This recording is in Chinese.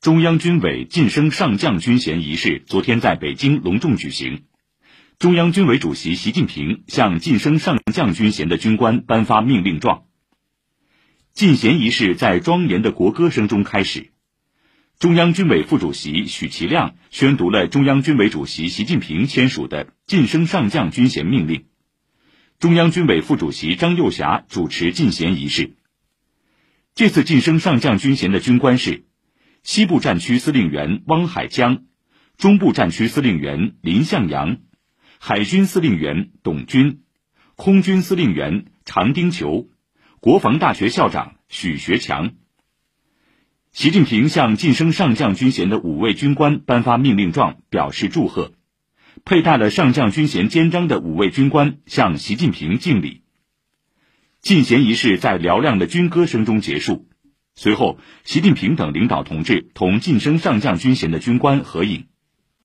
中央军委晋升上将军衔仪式昨天在北京隆重举行。中央军委主席习近平向晋升上将军衔的军官颁发命令状。进衔仪式在庄严的国歌声中开始。中央军委副主席许其亮宣读了中央军委主席习近平签署的晋升上将军衔命令。中央军委副主席张又侠主持进衔仪式。这次晋升上将军衔的军官是。西部战区司令员汪海江，中部战区司令员林向阳，海军司令员董军，空军司令员常丁球，国防大学校长许学强。习近平向晋升上将军衔的五位军官颁发命令状，表示祝贺。佩戴了上将军衔肩章的五位军官向习近平敬礼。进衔仪式在嘹亮的军歌声中结束。随后，习近平等领导同志同晋升上将军衔的军官合影。